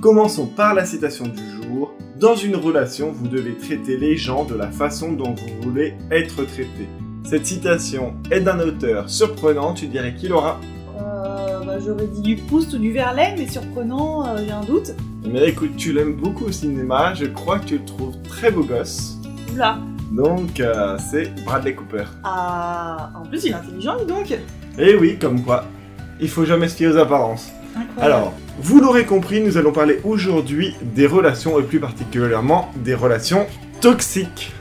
Commençons par la citation du jour. Dans une relation, vous devez traiter les gens de la façon dont vous voulez être traité. Cette citation est d'un auteur surprenant, tu dirais qu'il aura Euh, bah, j'aurais dit du Proust ou du Verlaine, mais surprenant, euh, a un doute. Mais écoute, tu l'aimes beaucoup au cinéma, je crois que tu le trouves très beau gosse. Oula. Donc, euh, c'est Bradley Cooper. Ah, en plus, il est intelligent, dis donc. Et oui, comme quoi, il faut jamais se fier aux apparences. Incroyable. Alors, vous l'aurez compris, nous allons parler aujourd'hui des relations, et plus particulièrement des relations toxiques.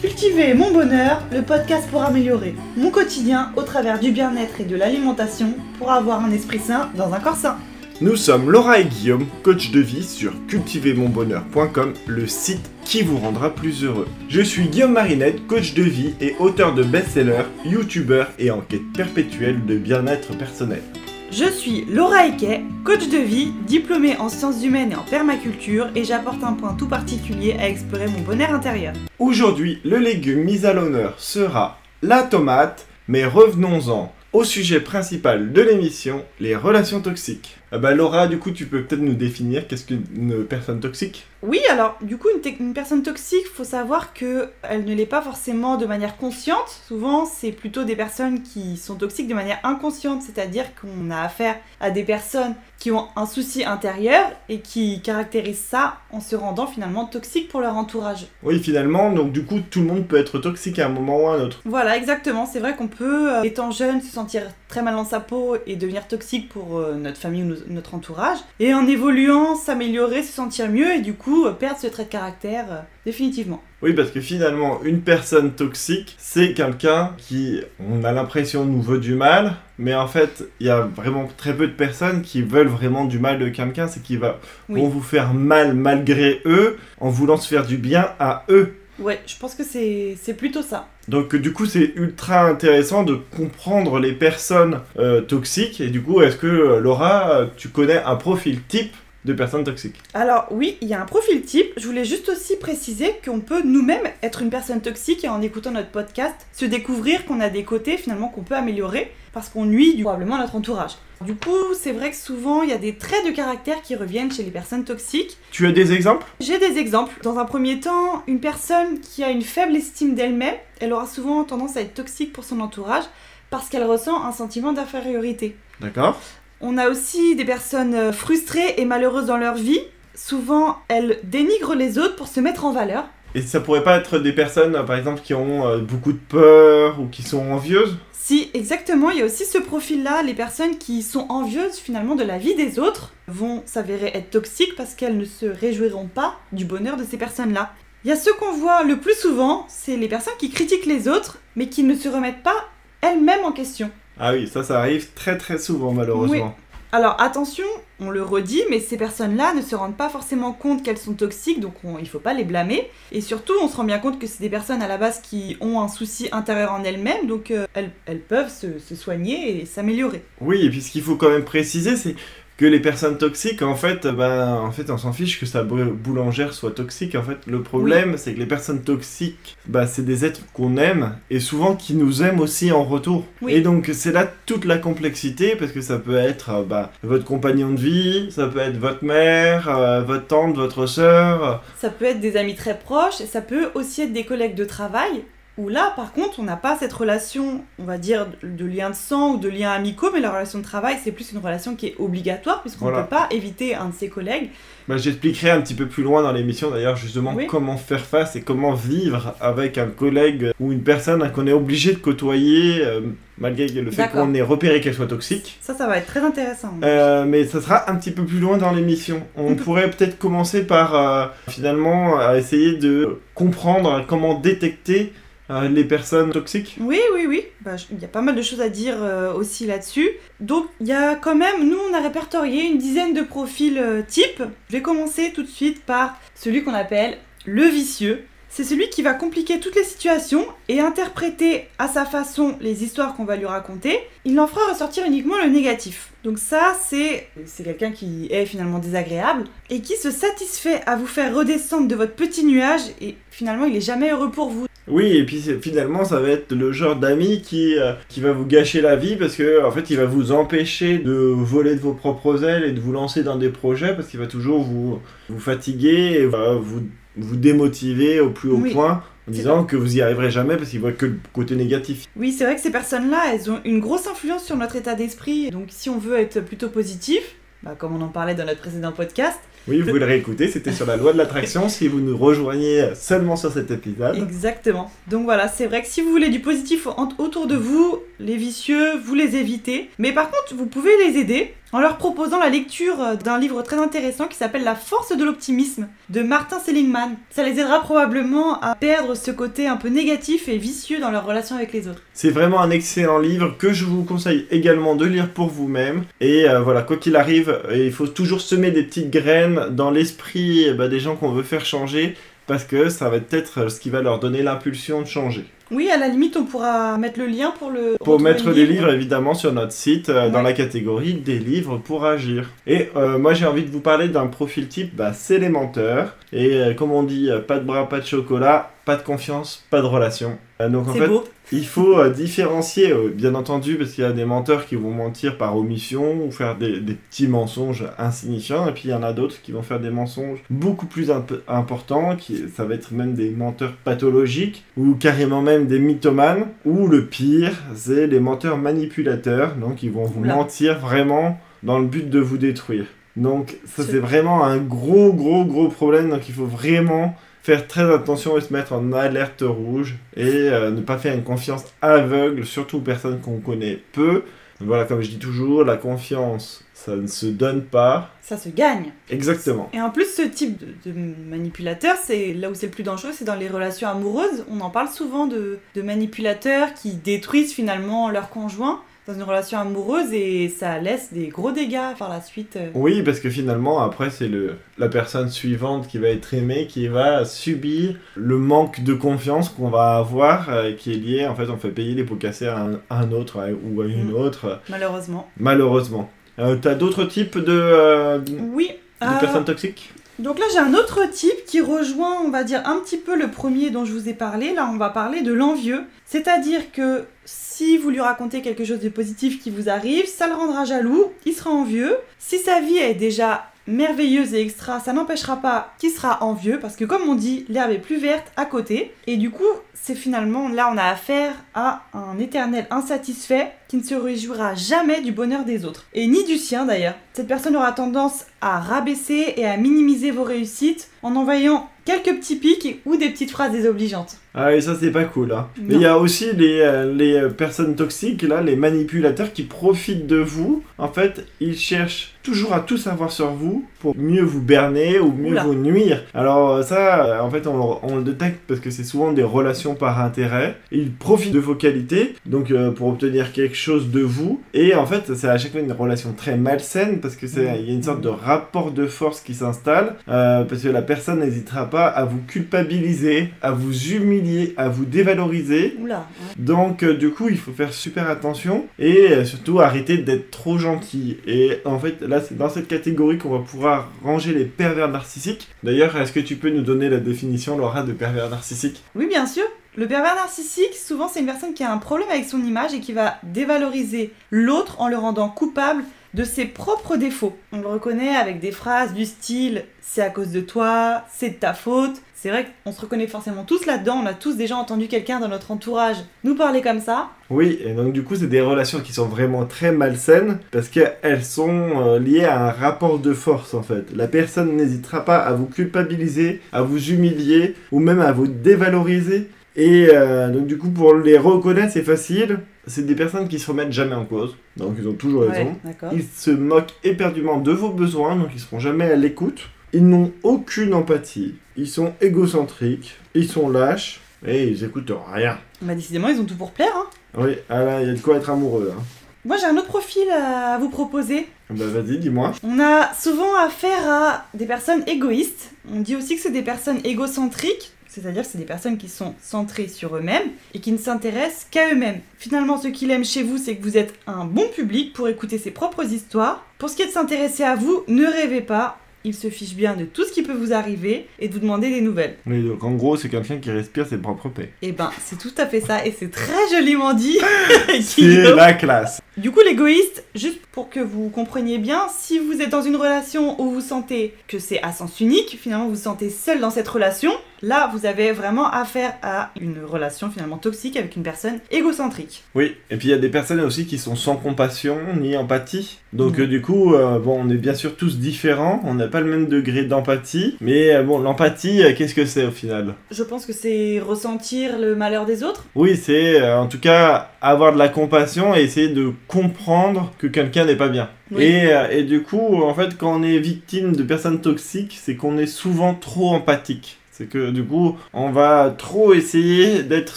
Cultiver mon bonheur, le podcast pour améliorer mon quotidien au travers du bien-être et de l'alimentation pour avoir un esprit sain dans un corps sain. Nous sommes Laura et Guillaume, coach de vie sur cultivermonbonheur.com, le site qui vous rendra plus heureux. Je suis Guillaume Marinette, coach de vie et auteur de best-sellers, youtubeur et en quête perpétuelle de bien-être personnel. Je suis Laura Eke, coach de vie, diplômée en sciences humaines et en permaculture, et j'apporte un point tout particulier à explorer mon bonheur intérieur. Aujourd'hui, le légume mis à l'honneur sera la tomate, mais revenons-en au sujet principal de l'émission, les relations toxiques. Ah bah Laura, du coup, tu peux peut-être nous définir qu'est-ce qu'une personne toxique? Oui, alors du coup, une, personne toxique, faut savoir que elle ne l'est pas forcément de manière consciente. Souvent, c'est plutôt des personnes qui sont toxiques de manière inconsciente, c'est-à-dire qu'on a affaire à des personnes qui ont un souci intérieur et qui caractérisent ça en se rendant finalement toxiques pour leur entourage. Oui, finalement, donc du coup, tout le monde peut être toxique à un moment ou à un autre. Voilà, exactement. C'est vrai qu'on peut, euh, étant jeune, se sentir très mal dans sa peau et devenir toxique pour euh, notre famille ou nos- notre entourage. Et en évoluant, s'améliorer, se sentir mieux et du coup, euh, perdre ce trait de caractère euh, définitivement. Oui, parce que finalement, une personne toxique, c'est quelqu'un qui, on a l'impression, nous veut du mal, mais en fait, il y a vraiment très peu de personnes qui veulent vraiment du mal de quelqu'un, c'est qui va, Oui. vont vous faire mal malgré eux, en voulant se faire du bien à eux. Ouais, je pense que c'est plutôt ça. Donc du coup c'est ultra intéressant de comprendre les personnes euh, toxiques et du coup est-ce que euh, Laura euh, tu connais un profil type de personnes toxiques Alors oui, il y a un profil type. Je voulais juste aussi préciser qu'on peut nous-mêmes être une personne toxique et en écoutant notre podcast, se découvrir qu'on a des côtés finalement qu'on peut améliorer parce qu'on nuit probablement à notre entourage. Du coup, c'est vrai que souvent il y a des traits de caractère qui reviennent chez les personnes toxiques. Tu as des exemples? J'ai des exemples. Dans un premier temps, une personne qui a une faible estime d'elle-même, elle aura souvent tendance à être toxique pour son entourage parce qu'elle ressent un sentiment d'infériorité. D'accord On a aussi des personnes euh, frustrées et malheureuses dans leur vie. Souvent, elles dénigrent les autres pour se mettre en valeur. Et ça pourrait pas être des personnes euh, par exemple qui ont euh, beaucoup de peur ou qui sont envieuses? Si, exactement, il y a aussi ce profil-là, les personnes qui sont envieuses finalement de la vie des autres vont s'avérer être toxiques parce qu'elles ne se réjouiront pas du bonheur de ces personnes-là. Il y a ceux qu'on voit le plus souvent, c'est les personnes qui critiquent les autres, mais qui ne se remettent pas elles-mêmes en question. Ah oui, ça ça arrive très très souvent malheureusement. Alors attention, on le redit, mais ces personnes-là ne se rendent pas forcément compte qu'elles sont toxiques, donc on- il faut pas les blâmer. Et surtout, on se rend bien compte que c'est des personnes à la base qui ont un souci intérieur en elles-mêmes, donc euh, elles, elles peuvent se, se soigner et s'améliorer. Oui, et puis ce qu'il faut quand même préciser c'est que les personnes toxiques, en fait, ben, en fait, on s'en fiche que sa bou- boulangère soit toxique. En fait, le problème, c'est que les personnes toxiques, bah, c'est des êtres qu'on aime et souvent qui nous aiment aussi en retour. Oui. Et donc, c'est là toute la complexité parce que ça peut être bah, votre compagnon de vie, ça peut être votre mère, euh, votre tante, votre sœur. Ça peut être des amis très proches, ça peut aussi être des collègues de travail, où là, par contre, on n'a pas cette relation, on va dire, de lien de sang ou de lien amicaux, mais la relation de travail, c'est plus une relation qui est obligatoire, puisqu'on ne Voilà. peut pas éviter un de ses collègues. Bah, J'expliquerai un petit peu plus loin dans l'émission d'ailleurs justement Oui. comment faire face et comment vivre avec un collègue ou une personne qu'on est obligé de côtoyer euh, malgré le fait qu'on ait repéré qu'elle soit toxique. Ça, ça va être très intéressant. Euh, mais ça sera un petit peu plus loin dans l'émission. On pourrait peut-être commencer par euh, finalement à essayer de comprendre comment détecter euh, les personnes toxiques. Oui, oui, oui. Bah, Il y a pas mal de choses à dire euh, aussi là-dessus. Donc, il y a quand même, nous, on a répertorié une dizaine de profils euh, types. Je vais commencer tout de suite par celui qu'on appelle le vicieux. C'est celui qui va compliquer toutes les situations et interpréter à sa façon les histoires qu'on va lui raconter. Il n'en fera ressortir uniquement le négatif. Donc ça, c'est c'est quelqu'un qui est finalement désagréable et qui se satisfait à vous faire redescendre de votre petit nuage et finalement il est jamais heureux pour vous. Oui, et puis finalement, ça va être le genre d'ami qui, euh, qui va vous gâcher la vie parce que en fait, il va vous empêcher de voler de vos propres ailes et de vous lancer dans des projets parce qu'il va toujours vous, vous fatiguer et va vous, vous démotiver au plus haut Oui. point en disant que vous y arriverez jamais parce qu'il voit que le côté négatif. Oui, c'est vrai que ces personnes-là, elles ont une grosse influence sur notre état d'esprit. Donc si on veut être plutôt positif, bah, comme on en parlait dans notre précédent podcast, Oui, vous le réécouter, c'était sur la loi de l'attraction si vous nous rejoignez seulement sur cet épisode. Exactement. Donc voilà, c'est vrai que si vous voulez du positif autour de vous, les vicieux, vous les évitez. Mais par contre, vous pouvez les aider en leur proposant la lecture euh, d'un livre très intéressant qui s'appelle La force de l'optimisme de Martin Seligman. Ça les aidera probablement à perdre ce côté un peu négatif et vicieux dans leur relation avec les autres. C'est vraiment un excellent livre que je vous conseille également de lire pour vous-même. Et euh, voilà, quoi qu'il arrive, euh, il faut toujours semer des petites graines dans l'esprit eh ben, des gens qu'on veut faire changer. Parce que ça va euh, ce qui va leur donner l'impulsion de changer. Oui, à la limite, on pourra mettre le lien pour le. Pour mettre le des livre. livres évidemment sur notre site euh, dans la catégorie des livres pour agir. Et euh, moi j'ai envie de vous parler d'un profil type, bah, c'est les menteurs. Et euh, comme on dit, pas de bras, pas de chocolat, pas de confiance, pas de relation. Euh, donc en fait, beau. il faut euh, différencier, euh, bien entendu, parce qu'il y a des menteurs qui vont mentir par omission ou faire des, des petits mensonges insignifiants, et puis il y en a d'autres qui vont faire des mensonges beaucoup plus imp- importants, qui, ça va être même des menteurs pathologiques, ou carrément même des mythomanes, ou le pire, c'est les menteurs manipulateurs, donc ils vont vous Oula. mentir vraiment dans le but de vous détruire. Donc ça c'est vraiment un gros gros gros problème, donc il faut vraiment faire très attention et se mettre en alerte rouge et euh, ne pas faire une confiance aveugle, surtout aux personnes qu'on connaît peu. Donc voilà, comme je dis toujours, la confiance, ça ne se donne pas. Ça se gagne. Exactement. Et en plus, ce type de, de manipulateur, c'est là où c'est le plus dangereux, c'est dans les relations amoureuses. On en parle souvent de, de manipulateurs qui détruisent finalement leur conjoint dans une relation amoureuse et ça laisse des gros dégâts par la suite. Oui, parce que finalement, après, c'est le la personne suivante qui va être aimée qui va subir le manque de confiance qu'on va avoir, euh, qui est lié, en fait, on fait payer les pots cassés à un, à un autre ou à une Mm. autre, Malheureusement. malheureusement. Euh, T'as d'autres types de, euh, de Oui. euh, personnes toxiques? Donc là, j'ai un autre type qui rejoint, on va dire, un petit peu le premier dont je vous ai parlé. Là, on va parler de l'envieux. C'est-à-dire que si vous lui racontez quelque chose de positif qui vous arrive, ça le rendra jaloux, il sera envieux. Si sa vie est déjà merveilleuse et extra, ça n'empêchera pas qu'il sera envieux, parce que comme on dit, l'herbe est plus verte à côté. Et du coup, c'est finalement, là, on a affaire à un éternel insatisfait qui ne se réjouira jamais du bonheur des autres. Et ni du sien d'ailleurs. Cette personne aura tendance à rabaisser et à minimiser vos réussites en envoyant quelques petits pics ou des petites phrases désobligeantes. Ah et ça c'est pas cool hein. Mais il y a aussi les, euh, les euh, personnes toxiques là, les manipulateurs qui profitent de vous. En fait, ils cherchent toujours à tout savoir sur vous pour mieux vous berner ou mieux Oula. vous nuire. Alors euh, ça, en fait, on, le- on le détecte parce que c'est souvent des relations par intérêt. Ils profitent de vos qualités, donc euh, pour obtenir quelque chose de vous. Et en fait, c'est à chaque fois une relation très malsaine parce que c'est il y a une sorte de rapport de force qui s'installe euh, parce que la personne n'hésitera pas à vous culpabiliser, à vous humilier, à vous dévaloriser. Oula. ouais. Donc euh, du coup, il faut faire super attention et euh, surtout arrêter d'être trop gentil. Et en fait, là, c'est dans cette catégorie qu'on va pouvoir ranger les pervers narcissiques. D'ailleurs, est-ce que tu peux nous donner la définition, Laura, de pervers narcissique? Oui, bien sûr. Le pervers narcissique, souvent, c'est une personne qui a un problème avec son image et qui va dévaloriser l'autre en le rendant coupable de ses propres défauts. On le reconnaît avec des phrases du style c'est à cause de toi, c'est de ta faute. C'est vrai qu'on se reconnaît forcément tous là-dedans, on a tous déjà entendu quelqu'un dans notre entourage nous parler comme ça. Oui, et donc du coup, c'est des relations qui sont vraiment très malsaines parce qu'elles sont euh, liées à un rapport de force en fait. La personne n'hésitera pas à vous culpabiliser, à vous humilier ou même à vous dévaloriser. Et euh, donc du coup, pour les reconnaître, c'est facile. C'est des personnes qui se remettent jamais en cause. Donc ils ont toujours raison. Ouais. Ils se moquent éperdument de vos besoins, donc ils seront jamais à l'écoute. Ils n'ont aucune empathie. Ils sont égocentriques. Ils sont lâches. Et ils écoutent rien. Bah décidément, ils ont tout pour plaire. Hein. Oui, ah il y a de quoi être amoureux. Hein. Moi, j'ai un autre profil à vous proposer. Bah vas-y, dis-moi. On a souvent affaire à des personnes égoïstes. On dit aussi que c'est des personnes égocentriques, c'est-à-dire que c'est des personnes qui sont centrées sur eux-mêmes et qui ne s'intéressent qu'à eux-mêmes. Finalement, ce qu'il aime chez vous, c'est que vous êtes un bon public pour écouter ses propres histoires. Pour ce qui est de s'intéresser à vous, ne rêvez pas. il se fiche bien de tout ce qui peut vous arriver et de vous demander des nouvelles. Oui, donc en gros, c'est quelqu'un qui respire ses propres paix. Et ben, c'est tout à fait ça, et c'est très joliment dit. C'est la classe. Du coup, l'égoïste, juste pour que vous compreniez bien, si vous êtes dans une relation où vous sentez que c'est à sens unique, finalement vous vous sentez seul dans cette relation, là vous avez vraiment affaire à une relation finalement toxique avec une personne égocentrique. Oui, et puis il y a des personnes aussi qui sont sans compassion ni empathie. Donc euh, du coup, euh, bon, on est bien sûr tous différents, on n'a pas le même degré d'empathie, mais euh, bon, l'empathie, qu'est-ce que c'est au final? Je pense que c'est ressentir le malheur des autres. Oui, c'est en tout cas avoir de la compassion et essayer de comprendre que quelqu'un n'est pas bien. Oui. Et, et du coup, en fait, quand on est victime de personnes toxiques, c'est qu'on est souvent trop empathique. C'est que du coup, on va trop essayer d'être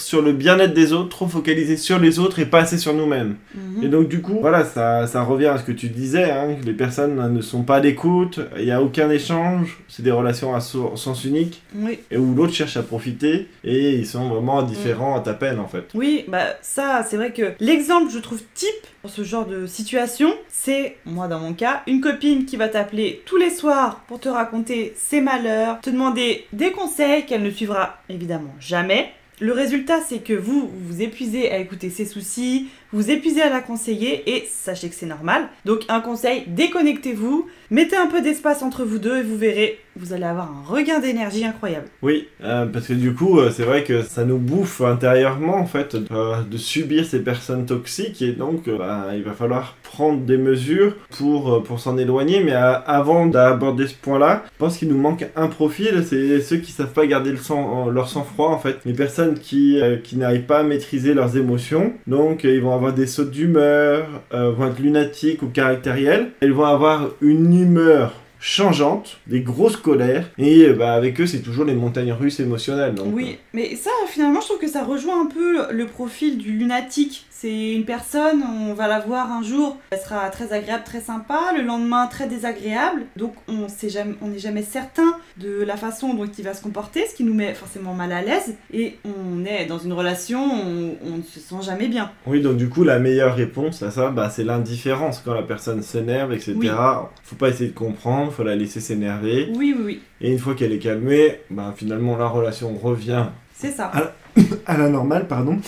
sur le bien-être des autres, trop focaliser sur les autres et pas assez sur nous-mêmes. Mhm. Et donc du coup, voilà, ça, ça revient à ce que tu disais, hein, les personnes ne sont pas à l'écoute, il n'y a aucun échange, c'est des relations à so- sens unique, Oui. et où l'autre cherche à profiter, et ils sont vraiment différents à ta peine en fait. Oui, bah ça, c'est vrai que l'exemple, je trouve, type pour ce genre de situation, c'est, moi dans mon cas, une copine qui va t'appeler tous les soirs pour te raconter ses malheurs, te demander des conseils qu'elle ne suivra évidemment jamais. Le résultat, c'est que vous vous épuisez à écouter ses soucis, vous épuisez à la conseiller et sachez que c'est normal. Donc un conseil, déconnectez-vous, mettez un peu d'espace entre vous deux et vous verrez, vous allez avoir un regain d'énergie incroyable. Oui, euh, parce que du coup, euh, c'est vrai que ça nous bouffe intérieurement en fait euh, de subir ces personnes toxiques, et donc bah, il va falloir prendre des mesures pour, pour s'en éloigner, mais avant d'aborder ce point-là, je pense qu'il nous manque un profil, c'est ceux qui savent pas garder leur sang-froid en fait, les personnes qui, qui n'arrivent pas à maîtriser leurs émotions, donc ils vont avoir des sautes d'humeur, euh, vont être lunatiques ou caractériels, ils vont avoir une humeur changeante, des grosses colères, et euh, bah, avec eux c'est toujours les montagnes russes émotionnelles. Donc, Oui, mais ça, finalement, je trouve que ça rejoint un peu le profil du lunatique. C'est une personne, on va la voir un jour, elle sera très agréable, très sympa, le lendemain très désagréable. Donc on sait jamais, on n'est jamais certain de la façon dont il va se comporter, ce qui nous met forcément mal à l'aise. Et on est dans une relation, on, on ne se sent jamais bien. Oui, donc du coup, la meilleure réponse à ça, bah, c'est l'indifférence. Quand la personne s'énerve, etc., Oui. faut pas essayer de comprendre, faut la laisser s'énerver. Oui, oui, oui, Et une fois qu'elle est calmée, bah, finalement, la relation revient c'est ça. À la normale, pardon.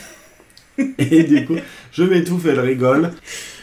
Et du coup, je m'étouffe, elle rigole.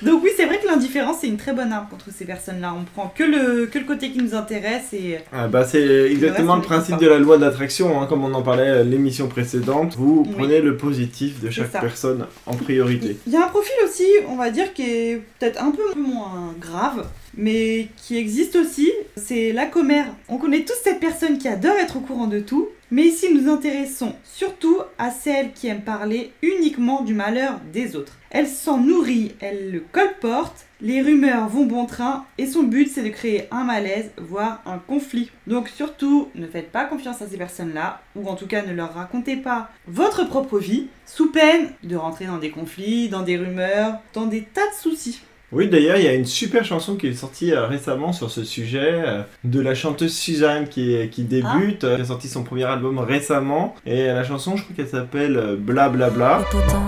Donc oui, c'est vrai que l'indifférence, c'est une très bonne arme contre ces personnes-là. On prend que le, que le côté qui nous intéresse et... Ah, bah, c'est exactement le principe de la loi d'attraction, hein, comme on en parlait à l'émission précédente. Vous Oui. prenez le positif de chaque personne en priorité. Il y a un profil aussi, on va dire, qui est peut-être un peu moins grave, mais qui existe aussi, c'est la commère. On connaît tous cette personne qui adore être au courant de tout, mais ici nous intéressons surtout à celle qui aime parler uniquement du malheur des autres. Elle s'en nourrit, elle le colporte, les rumeurs vont bon train, et son but c'est de créer un malaise, voire un conflit. Donc surtout, ne faites pas confiance à ces personnes-là, ou en tout cas ne leur racontez pas votre propre vie, sous peine de rentrer dans des conflits, dans des rumeurs, dans des tas de soucis. Oui, d'ailleurs, il y a une super chanson qui est sortie euh, récemment sur ce sujet euh, de la chanteuse Suzanne qui, est- qui débute, euh, qui a sorti son premier album récemment. Et la chanson, je crois qu'elle s'appelle euh, Bla Bla Bla. Potin.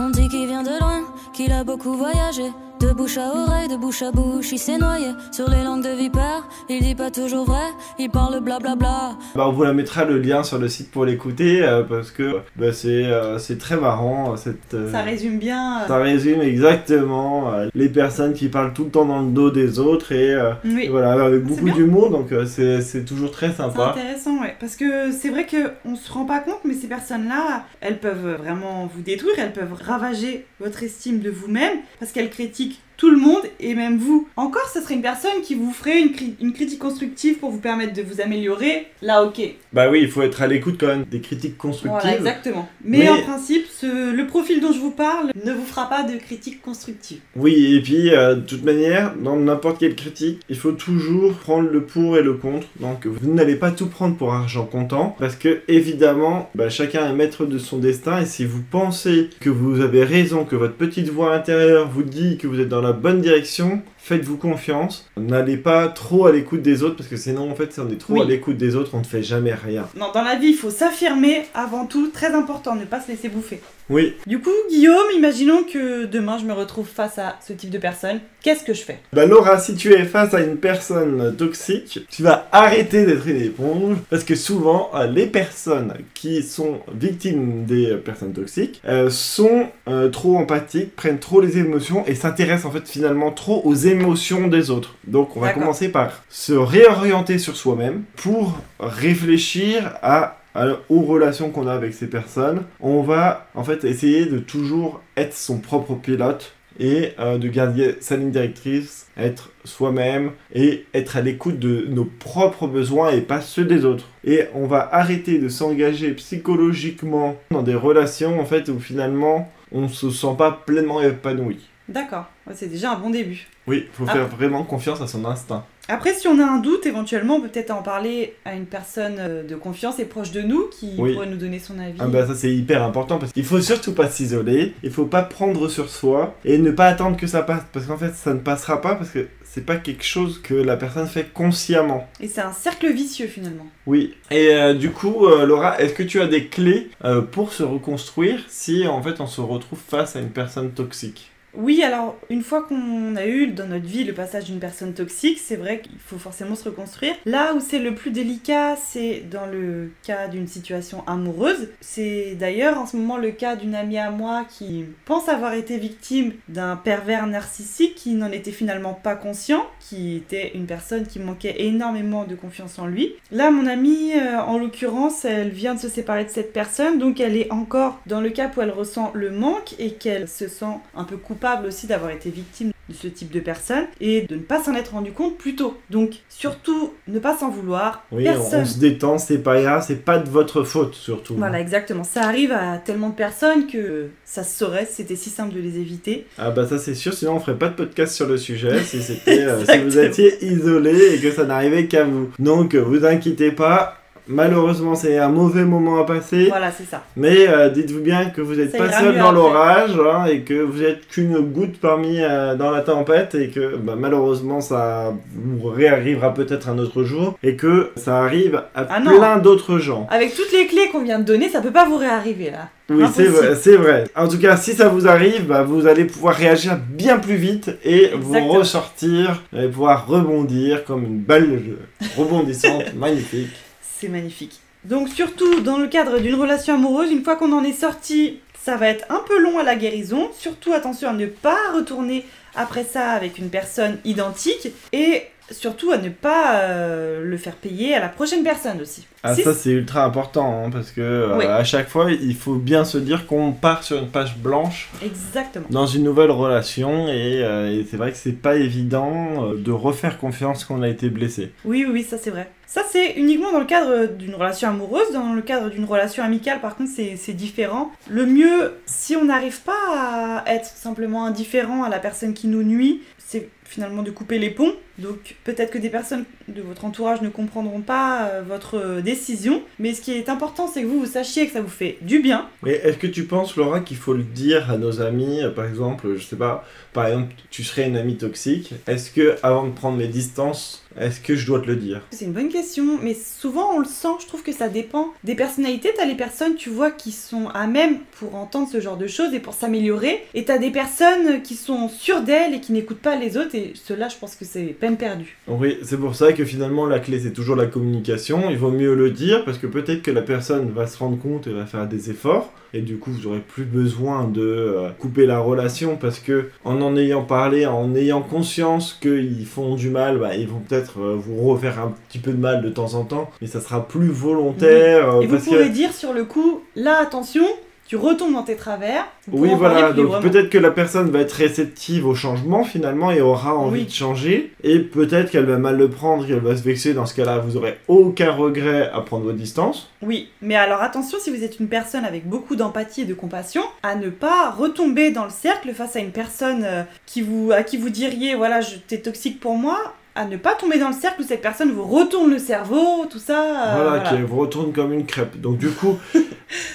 On dit qu'il vient de loin, qu'il a beaucoup voyagé. De bouche à oreille, de bouche à bouche, il s'est noyé sur les langues de vipère. Il dit pas toujours vrai, il parle blablabla. Bah, on vous la mettra le lien sur le site pour l'écouter euh, parce que bah, c'est euh, c'est très marrant. euh, Cette, euh, Ça résume bien. euh, ça résume exactement euh, les personnes qui parlent tout le temps dans le dos des autres et, euh, voilà, avec beaucoup d'humour, donc euh, c'est c'est toujours très C'est sympa. intéressant, ouais. Parce que c'est vrai qu'on se rend pas compte, mais ces personnes-là, elles peuvent vraiment vous détruire, elles peuvent ravager votre estime de vous-même, parce qu'elles critiquent tout le monde, et même vous. Encore, ce serait une personne qui vous ferait une, cri- une critique constructive pour vous permettre de vous améliorer. Là, ok. Bah oui, il faut être à l'écoute quand même des critiques constructives. Voilà, exactement. Mais, Mais- en principe, ce- le profil dont je vous parle ne vous fera pas de critique constructive. Oui, et puis euh, de toute manière, dans n'importe quelle critique, il faut toujours prendre le pour et le contre. Donc vous n'allez pas tout prendre pour argent comptant, parce que évidemment, bah, chacun est maître de son destin, et si vous pensez que vous avez raison, que votre petite voix intérieure vous dit que vous êtes dans la bonne direction, faites-vous confiance. N'allez pas trop à l'écoute des autres parce que sinon, en fait, si on est trop Oui. à l'écoute des autres, on ne fait jamais rien. Non, dans la vie, il faut s'affirmer avant tout, très important, ne pas se laisser bouffer. Oui, Du coup, Guillaume, imaginons que demain je me retrouve face à ce type de personne. Qu'est-ce que je fais? Bah Laura, si tu es face à une personne toxique, tu vas arrêter d'être une éponge parce que souvent euh, les personnes qui sont victimes des euh, personnes toxiques euh, sont euh, trop empathiques, prennent trop les émotions et s'intéressent en fait finalement trop aux émotions des autres. Donc on va commencer par se réorienter sur soi-même pour réfléchir à aux relations qu'on a avec ces personnes, on va en fait essayer de toujours être son propre pilote et euh, de garder sa ligne directrice, être soi-même et être à l'écoute de nos propres besoins et pas ceux des autres. Et on va arrêter de s'engager psychologiquement dans des relations en fait où finalement on se sent pas pleinement épanoui. D'accord, Ouais, c'est déjà un bon début. Oui, faut Ah. faire vraiment confiance à son instinct. Après, si on a un doute, éventuellement, on peut peut-être en parler à une personne euh, de confiance et proche de nous qui Oui. pourrait nous donner son avis. Ah bah ça c'est hyper important parce qu'il faut surtout pas s'isoler, il faut pas prendre sur soi et ne pas attendre que ça passe parce qu'en fait ça ne passera pas parce que c'est pas quelque chose que la personne fait consciemment. Et c'est un cercle vicieux finalement. Oui. Et euh, du coup euh, Laura, est-ce que tu as des clés euh, pour se reconstruire si en fait on se retrouve face à une personne toxique? Oui, alors une fois qu'on a eu dans notre vie le passage d'une personne toxique, c'est vrai qu'il faut forcément se reconstruire. Là où c'est le plus délicat, c'est dans le cas d'une situation amoureuse. C'est d'ailleurs en ce moment le cas d'une amie à moi qui pense avoir été victime d'un pervers narcissique qui n'en était finalement pas conscient, qui était une personne qui manquait énormément de confiance en lui. Là, mon amie, euh, en l'occurrence, elle vient de se séparer de cette personne, donc elle est encore dans le cas où elle ressent le manque et qu'elle se sent un peu coupable aussi d'avoir été victime de ce type de personne et de ne pas s'en être rendu compte plus tôt. Donc, surtout, ne pas s'en vouloir. Oui, on, Personne. on se détend, c'est pas grave, c'est pas de votre faute surtout. Voilà, exactement. Ça arrive à tellement de personnes que ça se saurait, c'était si simple de les éviter. Ah bah ça c'est sûr, sinon on ferait pas de podcast sur le sujet si c'était euh, si vous étiez isolé et que ça n'arrivait qu'à vous. Donc vous inquiétez pas, malheureusement c'est un mauvais moment à passer, Voilà, c'est ça. mais euh, dites-vous bien que vous n'êtes pas seul dans l'orage hein, et que vous êtes qu'une goutte parmi euh, dans la tempête et que bah, malheureusement ça vous réarrivera peut-être un autre jour et que ça arrive à Ah plein d'autres gens. Avec toutes les clés qu'on vient de donner, ça peut pas vous réarriver là. Oui, c'est vrai, c'est vrai. En tout cas, si ça vous arrive, bah, vous allez pouvoir réagir bien plus vite et vous ressortir et pouvoir rebondir comme une balle rebondissante magnifique. Magnifique. Donc surtout dans le cadre d'une relation amoureuse, une fois qu'on en est sorti, ça va être un peu long à la guérison. Surtout attention à ne pas retourner après ça avec une personne identique et surtout à ne pas euh, le faire payer à la prochaine personne aussi. Ah, Si- ça c'est ultra important hein, parce que euh, à chaque fois, il faut bien se dire qu'on part sur une page blanche Exactement. dans une nouvelle relation et, euh, et c'est vrai que c'est pas évident de refaire confiance quand on a été blessé. Oui, oui, oui, ça c'est vrai. Ça c'est uniquement dans le cadre d'une relation amoureuse. Dans le cadre d'une relation amicale, par contre, c'est c'est différent. Le mieux, si on n'arrive pas à être simplement indifférent à la personne qui nous nuit, c'est finalement de couper les ponts. Donc peut-être que des personnes de votre entourage ne comprendront pas euh, votre euh, décision, mais ce qui est important, c'est que vous, vous sachiez que ça vous fait du bien. Mais est-ce que tu penses, Laura, qu'il faut le dire à nos amis euh, Par exemple, je sais pas, par exemple, tu serais une amie toxique. Est-ce que, avant de prendre mes distances, est-ce que je dois te le dire? C'est une bonne question, mais souvent on le sent, je trouve que ça dépend des personnalités. T'as les personnes, tu vois, qui sont à même pour entendre ce genre de choses et pour s'améliorer, et t'as des personnes qui sont sûres d'elles et qui n'écoutent pas les autres, et ceux-là, je pense que c'est peine perdue. Oui, c'est pour ça que finalement la clé c'est toujours la communication. Il vaut mieux le dire parce que peut-être que la personne va se rendre compte et va faire des efforts et du coup vous aurez plus besoin de euh, couper la relation parce que en en ayant parlé, en ayant conscience qu'ils font du mal, bah, ils vont peut-être euh, vous refaire un petit peu de mal de temps en temps, mais ça sera plus volontaire euh, Et vous parce que dire sur le coup, là, attention, tu retombes dans tes travers. Oui, voilà, donc peut-être que la personne va être réceptive au changement finalement et aura envie Oui. de changer, et peut-être qu'elle va mal le prendre, qu'elle va se vexer. Dans ce cas-là, vous aurez aucun regret à prendre vos distances. Oui, mais alors attention si vous êtes une personne avec beaucoup d'empathie et de compassion, à ne pas retomber dans le cercle face à une personne euh, qui vous, à qui vous diriez voilà, je- t'es toxique pour moi. À ne pas tomber dans le cercle où cette personne vous retourne le cerveau, tout ça. euh, voilà, voilà. qui vous retourne comme une crêpe. Donc du coup,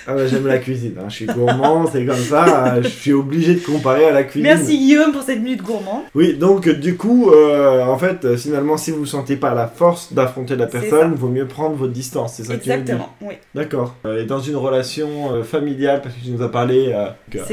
ah bah, j'aime la cuisine. hein. Je suis gourmand, c'est comme ça. euh, Je suis obligé de comparer à la cuisine. Merci Guillaume pour cette minute gourmand. Oui, donc du coup, euh, en fait, finalement, si vous sentez pas la force d'affronter la personne, vaut mieux prendre votre distance. C'est ça que tu veux dire Exactement, oui. D'accord. Et dans une relation familiale, parce que tu nous as parlé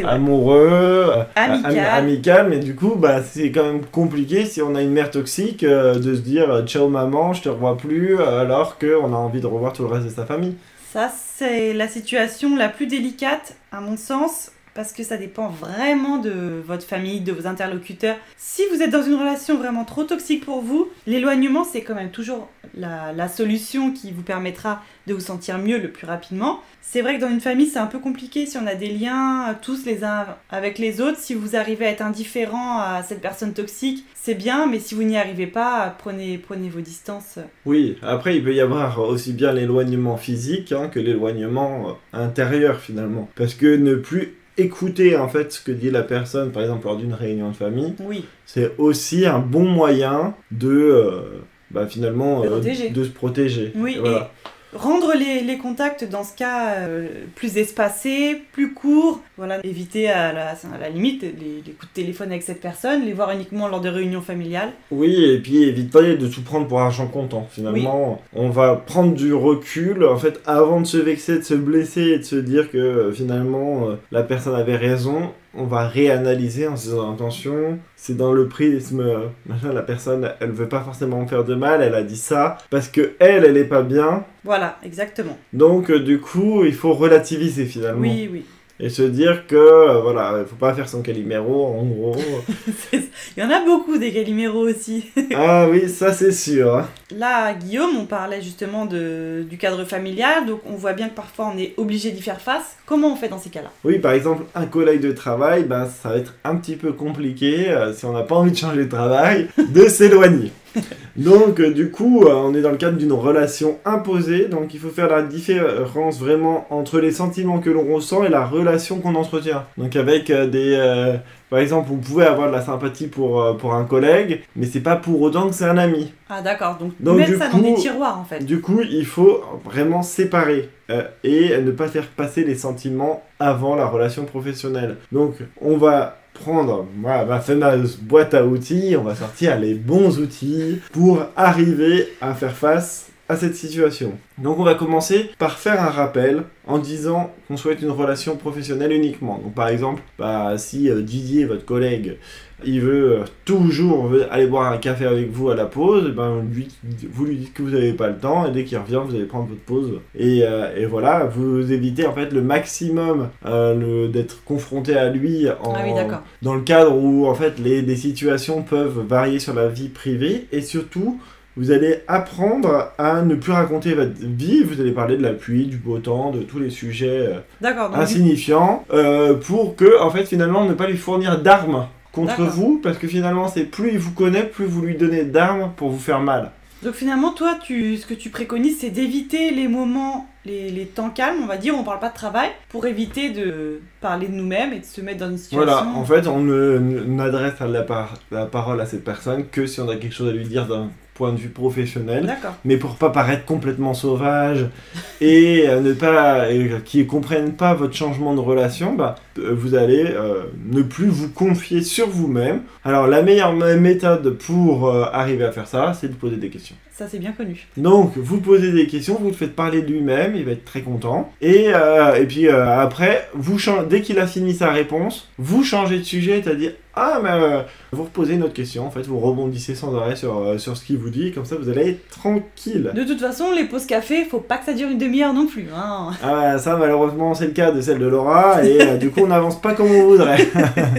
amoureux, Amical. am- amical, mais du coup, bah, c'est quand même compliqué si on a une mère toxique euh, de se dire euh, ciao maman, je te revois plus, euh, alors qu'on a envie de revoir tout le reste de sa famille. Ça, c'est la situation la plus délicate, à mon sens, parce que ça dépend vraiment de votre famille, de vos interlocuteurs. Si vous êtes dans une relation vraiment trop toxique pour vous, l'éloignement, c'est quand même toujours la, solution qui vous permettra de vous sentir mieux le plus rapidement. C'est vrai que dans une famille, c'est un peu compliqué si on a des liens euh, tous les uns avec les autres. Si vous arrivez à être indifférent à cette personne toxique, c'est bien, mais si vous n'y arrivez pas, prenez, prenez vos distances. Oui, après, il peut y avoir aussi bien l'éloignement physique hein, que l'éloignement euh, intérieur finalement. Parce que ne plus écouter en fait ce que dit la personne, par exemple lors d'une réunion de famille, Oui, c'est aussi un bon moyen de euh, bah, finalement De euh, de se protéger. Oui, Et voilà. Rendre les, les contacts dans ce cas euh, plus espacés, plus courts, voilà, éviter à la, à la limite les, les coups de téléphone avec cette personne, les voir uniquement lors de réunions familiales. Oui, et puis éviter de tout prendre pour argent comptant. Finalement, on va prendre du recul, en fait, avant de se vexer, de se blesser et de se dire que euh, finalement euh, la personne avait raison. On va réanalyser en se disant attention, c'est dans le prisme, machin, la personne, elle veut pas forcément me faire de mal, elle a dit ça parce que elle, elle est pas bien. Voilà, exactement. Donc euh, du coup, il faut relativiser finalement Oui, oui. Et se dire que euh, voilà, il faut pas faire son caliméro en gros. Il y en a beaucoup des Calimero aussi. ah oui, ça c'est sûr. hein. Là, Guillaume, on parlait justement de, du cadre familial, donc on voit bien que parfois on est obligé d'y faire face. Comment on fait dans ces cas-là? Oui, par exemple, un collègue de travail, ben, ça va être un petit peu compliqué, euh, si on n'a pas envie de changer de travail, de s'éloigner. Donc, euh, du coup, euh, on est dans le cadre d'une relation imposée, donc il faut faire la différence vraiment entre les sentiments que l'on ressent et la relation qu'on entretient. Donc, avec euh, des. euh, par exemple, vous pouvez avoir de la sympathie pour, pour un collègue, mais c'est pas pour autant que c'est un ami. Ah d'accord, donc, Donc, mettre ça dans des tiroirs en fait. Du coup, il faut vraiment séparer euh, et ne pas faire passer les sentiments avant la relation professionnelle. Donc, on va prendre ma fameuse boîte à outils, on va sortir les bons outils pour arriver à faire face à cette situation. Donc on va commencer par faire un rappel en disant qu'on souhaite une relation professionnelle uniquement. Donc par exemple, bah, si euh, Didier, votre collègue, il veut euh, toujours veut aller boire un café avec vous à la pause, ben, lui, vous lui dites que vous n'avez pas le temps et dès qu'il revient, vous allez prendre votre pause. Et, euh, et voilà, vous évitez en fait le maximum d'être confronté à lui en, Ah oui, dans le cadre où en fait les, situations peuvent varier sur la vie privée et surtout vous allez apprendre à ne plus raconter votre vie, vous allez parler de la pluie, du beau temps, de tous les sujets euh, donc insignifiants euh, pour que en fait finalement ne pas lui fournir d'armes contre vous parce que finalement c'est plus il vous connaît, plus vous lui donnez d'armes pour vous faire mal. Donc finalement, toi, tu, ce que tu préconises, c'est d'éviter les moments, les, les temps calmes, on va dire, on parle pas de travail, pour éviter de parler de nous-mêmes et de se mettre dans une situation... Voilà, en fait on ne n'adresse la, par- la parole à cette personne que si on a quelque chose à lui dire d'un point de vue professionnel. Mais pour pas paraître complètement sauvage et euh, ne pas et qu'ils comprennent pas votre changement de relation, bah euh, vous allez euh, ne plus vous confier sur vous-même. Alors la meilleure méthode pour euh, arriver à faire ça, c'est de poser des questions. Ça, c'est bien connu. Donc vous posez des questions, vous le faites parler de lui-même, il va être très content. Et, euh, et puis euh, après, vous dès qu'il a fini sa réponse, vous changez de sujet, c'est-à-dire ah mais euh, vous reposez une autre question. En fait, vous rebondissez sans arrêt sur, euh, sur ce qu'il vous dit, comme ça vous allez être tranquille. De toute façon, les pauses café, faut pas que ça dure une demi-heure non plus. Hein. Ah ça malheureusement c'est le cas de celle de Laura et euh, du coup on n'avance pas comme on voudrait.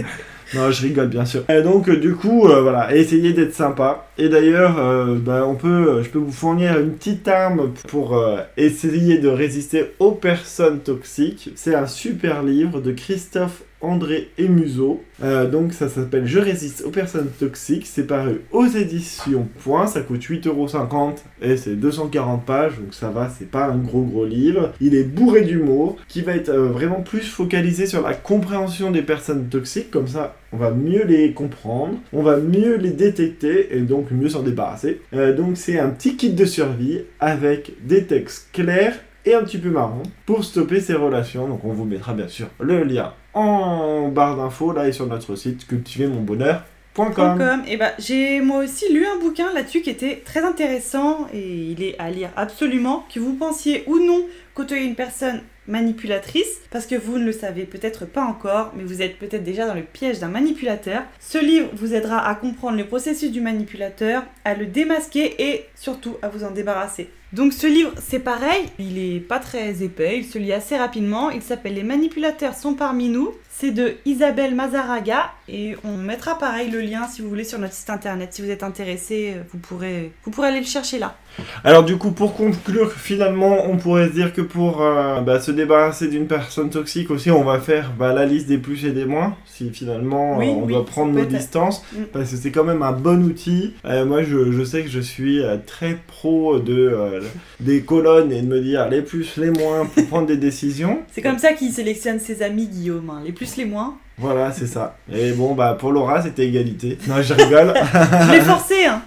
non, je rigole bien sûr. Et donc du coup voilà, essayez d'être sympa. Et d'ailleurs, euh, bah, on peut, euh, je peux vous fournir une petite arme pour euh, essayer de résister aux personnes toxiques. C'est un super livre de Christophe André et Museau. Euh, donc ça s'appelle Je résiste aux personnes toxiques. C'est paru aux éditions. Ça coûte 8,50€ et c'est 240 pages. Donc ça va, c'est pas un gros gros livre. Il est bourré d'humour, qui va être vraiment plus focalisé sur la compréhension des personnes toxiques. Comme ça, on va mieux les comprendre, on va mieux les détecter et donc mieux s'en débarrasser. Euh, donc c'est un petit kit de survie avec des textes clairs et un petit peu marrant pour stopper ces relations. Donc on vous mettra bien sûr le lien en barre d'infos là et sur notre site cultivermonbonheur.com. Com. Et bah, j'ai moi aussi lu un bouquin là-dessus qui était très intéressant et il est à lire absolument. Que vous pensiez ou non côtoyer une personne manipulatrice, parce que vous ne le savez peut-être pas encore, mais vous êtes peut-être déjà dans le piège d'un manipulateur. Ce livre vous aidera à comprendre le processus du manipulateur, à le démasquer et surtout à vous en débarrasser. Donc ce livre, c'est pareil, il est pas très épais, il se lit assez rapidement, il s'appelle Les manipulateurs sont parmi nous. C'est de Isabelle Mazaraga et on mettra pareil le lien si vous voulez sur notre site internet. Si vous êtes intéressé, vous pourrez, vous pourrez aller le chercher là. Alors du coup, pour conclure, finalement, on pourrait se dire que pour euh, bah, se débarrasser d'une personne toxique aussi, on va faire bah, la liste des plus et des moins. Si finalement Oui, euh, on oui, doit prendre nos distances, Mm. parce que c'est quand même un bon outil. Euh, moi, je, je sais que je suis très pro de des colonnes et de me dire les plus, les moins pour prendre des décisions. C'est comme ça qu'il sélectionne ses amis, Guillaume. hein. Les plus, les moins. Voilà, c'est ça. Et bon, bah pour Laura, c'était égalité. Non, je rigole. Je l'ai forcé, hein.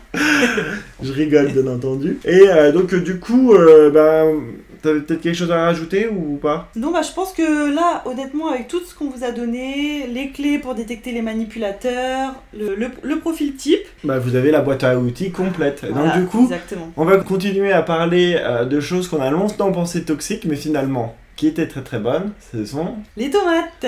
je rigole, bien entendu. Et euh, donc, euh, du coup, euh, bah, t'avais peut-être quelque chose à rajouter ou pas? Non, bah, je pense que là, honnêtement, avec tout ce qu'on vous a donné, les clés pour détecter les manipulateurs, le, le- le profil type. Bah, vous avez la boîte à outils complète. voilà, donc, du coup, Exactement. on va continuer à parler euh, de choses qu'on a longtemps pensé toxiques, mais finalement qui étaient très très bonnes. Ce sont. Les tomates.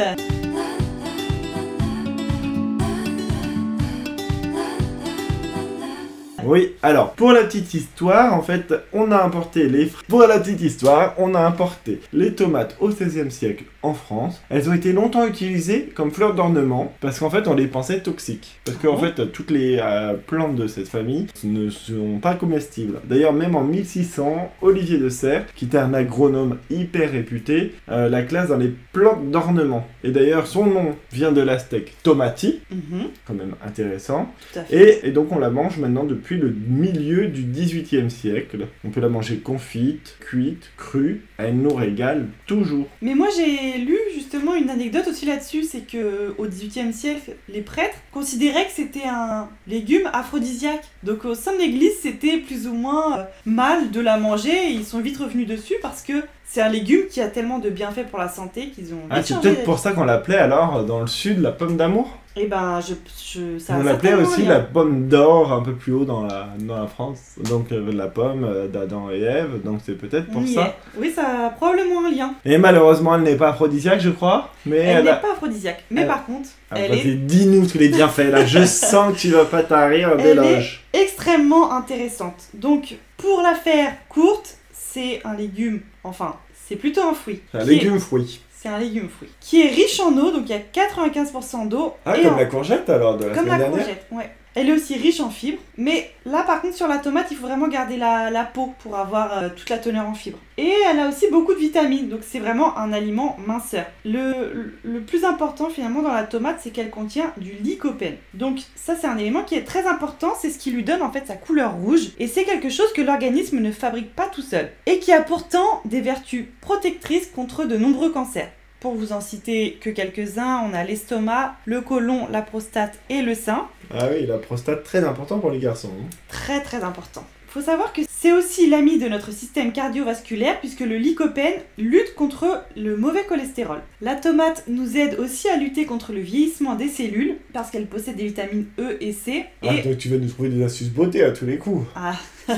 Oui, alors, pour la petite histoire, en fait, on a importé les... Pour la petite histoire, on a importé les tomates au XVIe siècle en France. Elles ont été longtemps utilisées comme fleurs d'ornement, parce qu'en fait, on les pensait toxiques. Parce qu'en fait, toutes les euh, plantes de cette famille ne sont pas comestibles. D'ailleurs, même en 1600, Olivier de Serres, qui était un agronome hyper réputé, euh, la classe dans les plantes d'ornement. Et d'ailleurs, son nom vient de l'aztèque tomati, Mhm, quand même intéressant. tout à fait. Et, et donc on la mange maintenant depuis le milieu du 18e siècle. On peut la manger confite, cuite, crue. Elle nous régale toujours. Mais moi j'ai lu justement une anecdote aussi là-dessus, c'est que au XVIIIe siècle, les prêtres considéraient que c'était un légume aphrodisiaque. Donc au sein de l'Église, c'était plus ou moins euh, mal de la manger. Et ils sont vite revenus dessus parce que c'est un légume qui a tellement de bienfaits pour la santé qu'ils ont. Ah, c'est peut-être pour ça qu'on l'appelait alors dans le sud la pomme d'amour? Et ben je, je ça On l'appelait aussi la pomme d'or un peu plus haut dans la, dans la France. Donc euh, la pomme euh, d'Adam et Ève. Donc c'est peut-être pour ça. est. Oui, ça a probablement un lien. Et malheureusement elle n'est pas aphrodisiaque je crois. Mais Elle, elle, n'est a... pas aphrodisiaque, mais elle- par contre, Ah, elle est dis-nous tous les bienfaits là. Je sens que tu vas pas tarir Elle d'éloge. extrêmement intéressante. Donc, pour la faire courte, c'est un légume, enfin, c'est plutôt un fruit. C'est un est- légume fruit. C'est un légume fruit. Qui est riche en eau, donc il y a 95% d'eau. Ah et comme en- la courgette alors de la comme semaine la dernière. courgette, ouais. Elle est aussi riche en fibres, mais là par contre sur la tomate il faut vraiment garder la, peau pour avoir euh, toute la teneur en fibres. Et elle a aussi beaucoup de vitamines, donc c'est vraiment un aliment minceur. Le, le plus important finalement dans la tomate c'est qu'elle contient du lycopène. Donc ça c'est un élément qui est très important, c'est ce qui lui donne en fait sa couleur rouge, et c'est quelque chose que l'organisme ne fabrique pas tout seul, et qui a pourtant des vertus protectrices contre de nombreux cancers. Pour vous en citer que quelques-uns, on a l'estomac, le côlon, la prostate et le sein Ah oui, la prostate très important pour les garçons. hein. très très important. Faut savoir que c'est aussi l'ami de notre système cardiovasculaire puisque le lycopène lutte contre le mauvais cholestérol. La tomate nous aide aussi à lutter contre le vieillissement des cellules parce qu'elle possède des vitamines E et C Ah, donc tu vas nous trouver des astuces beauté à tous les coups. ah,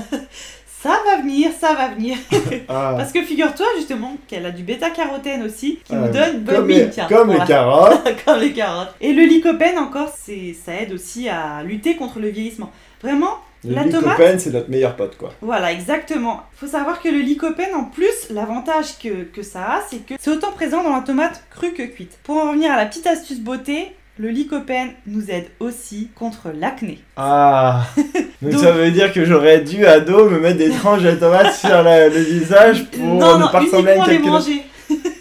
ça va venir, ça va venir. Ah, Parce que figure-toi justement qu'elle a du bêta-carotène aussi qui ah, nous donne bonne comme, mine, les carottes. comme les carottes. Et le lycopène encore, c'est ça aide aussi à lutter contre le vieillissement. Vraiment, Le La lycopène, c'est notre meilleur pote, quoi. Voilà, exactement. Faut savoir que le lycopène, en plus, l'avantage que, que ça a, c'est que c'est autant présent dans la tomate crue que cuite. Pour en revenir à la petite astuce beauté, le lycopène nous aide aussi contre l'acné. Ah Donc, Donc- ça veut dire que j'aurais dû, ado, me mettre des tranches de tomates sur la- le visage pour non, ne non, pas ressembler à manger.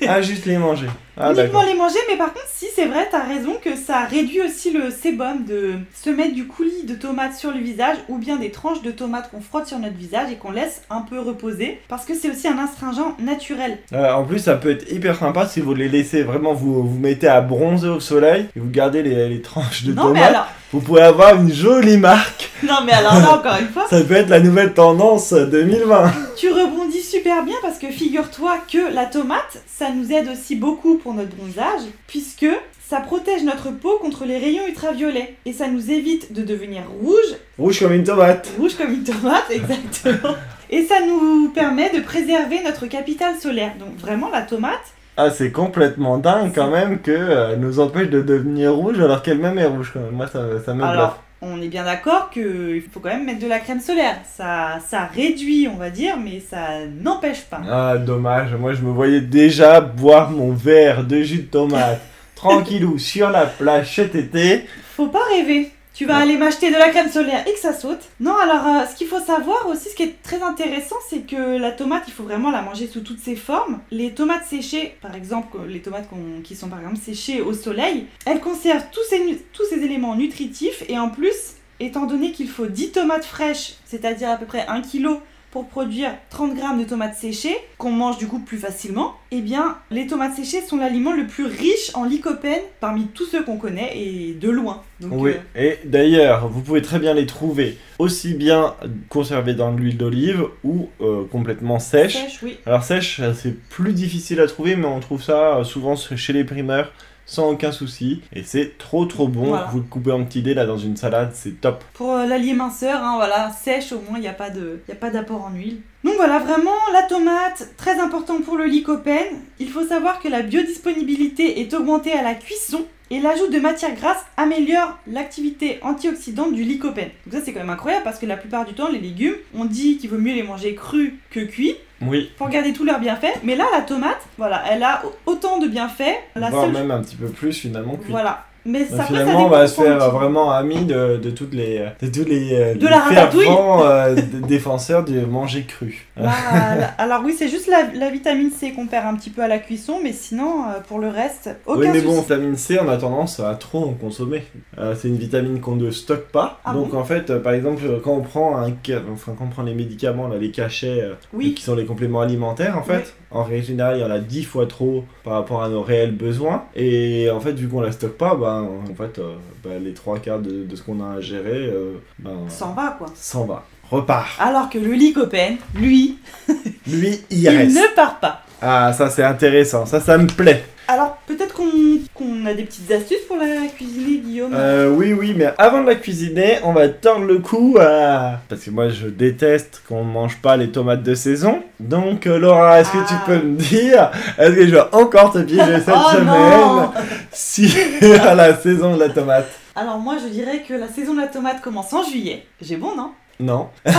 Ah, juste les manger. Ah, uniquement les manger, mais par contre, si c'est vrai, t'as raison que ça réduit aussi le sébum de se mettre du coulis de tomates sur le visage ou bien des tranches de tomates qu'on frotte sur notre visage et qu'on laisse un peu reposer parce que c'est aussi un astringent naturel. Euh, en plus, ça peut être hyper sympa si vous les laissez vraiment, vous vous mettez à bronzer au soleil et vous gardez les, les tranches de non, mais tomates. alors, Vous pouvez avoir une jolie marque. non, mais alors là, encore une fois, Ça peut être la nouvelle tendance 2020. tu rebondis super bien parce que figure-toi que la tomate, ça nous aide aussi beaucoup pour notre bronzage puisque ça protège notre peau contre les rayons ultraviolets et ça nous évite de devenir rouge Rouge comme une tomate. Rouge comme une tomate, exactement. Et ça nous permet de préserver notre capital solaire. Donc vraiment, la tomate, Ah, c'est complètement dingue quand même que euh, nous empêche de devenir rouge alors qu'elle-même est rouge quand même. Moi, ça, ça me bluffe. alors, on est bien d'accord qu'il faut quand même mettre de la crème solaire. Ça, ça réduit, on va dire, mais ça n'empêche pas. Ah, dommage. Moi, je me voyais déjà boire mon verre de jus de tomate tranquillou sur la plage cet été. Faut pas rêver. Tu vas aller m'acheter de la crème solaire et que ça saute. Non, alors euh, ce qu'il faut savoir aussi, ce qui est très intéressant, c'est que la tomate, il faut vraiment la manger sous toutes ses formes. Les tomates séchées, par exemple, les tomates qui sont par exemple séchées au soleil, elles conservent tous ces, tous ces éléments nutritifs et en plus, étant donné qu'il faut 10 tomates fraîches, c'est-à-dire à peu près 1 kg pour produire 30 grammes de tomates séchées, qu'on mange du coup plus facilement, eh bien, les tomates séchées sont l'aliment le plus riche en lycopène parmi tous ceux qu'on connaît et de loin. Donc, Oui, euh, et d'ailleurs, vous pouvez très bien les trouver aussi bien conservées dans l'huile d'olive ou euh, complètement sèches. sèche, oui. Alors sèche, c'est plus difficile à trouver, mais on trouve ça euh, souvent chez les primeurs sans aucun souci. Et c'est trop trop bon. Voilà. Vous le coupez en petits dés là dans une salade, c'est top. Pour euh, l'allié minceur, hein, voilà, sèche au moins, il n'y a pas de- y a pas d'apport en huile. Donc voilà, vraiment, la tomate, très important pour le lycopène. Il faut savoir que la biodisponibilité est augmentée à la cuisson et l'ajout de matières grasses améliore l'activité antioxydante du lycopène. Donc ça c'est quand même incroyable parce que la plupart du temps, les légumes, on dit qu'il vaut mieux les manger crus que cuits Oui, pour garder tous leurs bienfaits. Mais là, la tomate, voilà, elle a autant de bienfaits. La voire seule... même un petit peu plus finalement. cuit. Voilà. Mais ça, après, ça finalement, on va se faire vraiment ami de, de toutes les, de tous les, euh, De la ratatouille. euh, défenseurs du manger cru. Bah, alors oui, c'est juste la, la vitamine C qu'on perd un petit peu à la cuisson, mais sinon, euh, pour le reste, aucun oui, mais souci. bon, vitamine C, on a tendance à trop en consommer. Euh, c'est une vitamine qu'on ne stocke pas. Ah Donc en fait, par exemple, quand on prend un, enfin quand on prend les médicaments, là, les cachets, Oui. qui sont les compléments alimentaires, en fait, Oui. en règle générale, il y en a 10 fois trop par rapport à nos réels besoins. Et en fait, vu qu'on la stocke pas, ben, en fait, euh, ben, les trois quarts de, de ce qu'on a à gérer, euh, ben, S'en va, quoi. s'en va. Repart. Alors que le lycopène, lui, Lui, il il reste. ne part pas. Ah, ça c'est intéressant, ça, ça me plaît. Alors, peut-être qu'on a des petites astuces pour la cuisiner, Guillaume? Euh, oui, oui, mais avant de la cuisiner, on va tordre le cou à... Parce que moi, je déteste qu'on mange pas les tomates de saison. Donc, euh, Laura, est-ce que tu Ah. peux me dire, est-ce que je vais encore te piéger cette Oh semaine si à la saison de la tomate? Alors moi, je dirais que la saison de la tomate commence en juillet. J'ai bon, non? Non.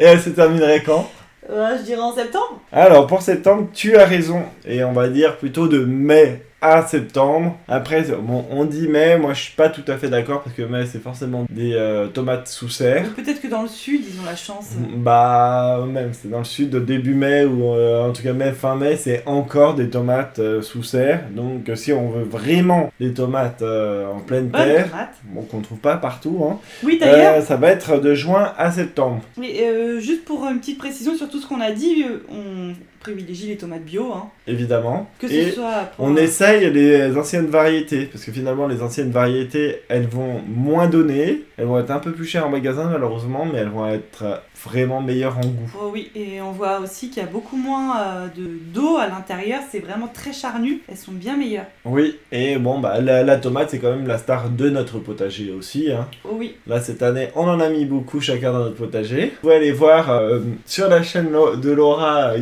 Et elle se terminerait quand? Je dirais en septembre. Alors, pour septembre, tu as raison. Et on va dire plutôt de mai à septembre. Après, bon, on dit mai, moi je suis pas tout à fait d'accord parce que mai c'est forcément des euh, tomates sous serre. Peut-être que dans le sud, ils ont la chance. Bah, même, c'est dans le sud, début mai, ou euh, en tout cas mai, fin mai, c'est encore des tomates euh, sous serre. Donc, si on veut vraiment des tomates en pleine Bonne terre, tomate. bon, qu'on trouve pas partout, hein, Oui, d'ailleurs, ça va être de juin à septembre. mais, juste pour une petite précision sur tout ce qu'on a dit, on privilégie les tomates bio, hein. Évidemment. que ce Et soit pour on essaye les anciennes variétés, parce que finalement, les anciennes variétés, elles vont moins donner, elles vont être un peu plus chères en magasin, malheureusement, mais elles vont être vraiment meilleures en goût. Oh oui, et on voit aussi qu'il y a beaucoup moins euh, de d'eau à l'intérieur, c'est vraiment très charnu, elles sont bien meilleures. Oui, et bon, bah, la, la tomate, c'est quand même la star de notre potager aussi. Hein. Oh oui, Là, cette année, on en a mis beaucoup chacun dans notre potager. Vous pouvez aller voir euh, sur la chaîne de Laura euh,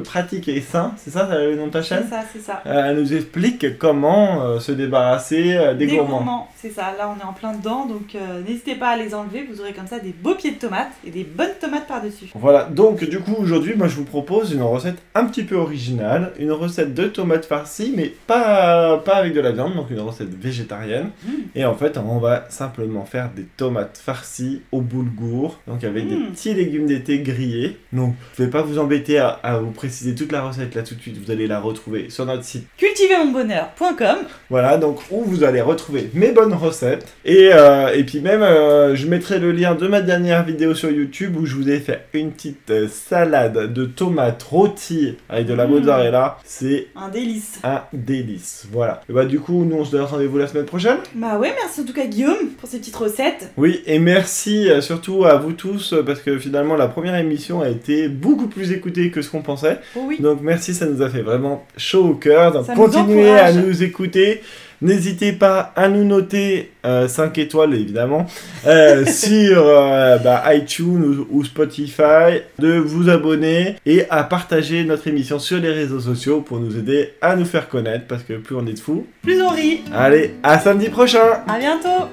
Pratique et Sain, c'est ça le nom de ta c'est chaîne ça, c'est ça. Euh, Elle nous explique comment euh, se débarrasser euh, des, gourmands. c'est ça. Là, on est en plein dedans, donc euh, n'hésitez pas à les enlever. Vous aurez comme ça des beaux pieds de tomates et des bonnes tomates par-dessus. Voilà, donc du coup aujourd'hui moi je vous propose une recette un petit peu originale, une recette de tomates farcies mais pas, pas avec de la viande, donc une recette végétarienne. Mm. Et en fait on va simplement faire des tomates farcies au boulgour, donc avec des Mm. petits légumes d'été grillés. Donc je vais pas vous embêter à, à vous préciser toute la recette là tout de suite, vous allez la retrouver sur notre site. Cultivermonbonheur.com. Voilà, donc où vous allez retrouver mes bonnes recettes. Et, euh, et puis même, euh, je mettrai le lien de ma dernière vidéo sur YouTube où je vous ai fait une petite euh, salade de tomates rôties avec de la Mmh. mozzarella. C'est Un délice. un délice. Voilà. Et bah du coup, nous on se donne rendez-vous la semaine prochaine. Bah ouais, merci en tout cas Guillaume pour ces petites recettes. Oui, et merci surtout à vous tous parce que finalement la première émission a été beaucoup plus écoutée que ce qu'on pensait. Oui. Donc merci, ça nous a fait vraiment chaud au cœur. Donc Ça nous continuez à nous écouter. N'hésitez pas à nous noter 5 étoiles évidemment euh, sur euh, bah, iTunes ou, ou Spotify, de vous abonner et à partager notre émission sur les réseaux sociaux pour nous aider à nous faire connaître parce que plus on est de fous. Plus on rit. Allez, à samedi prochain À bientôt.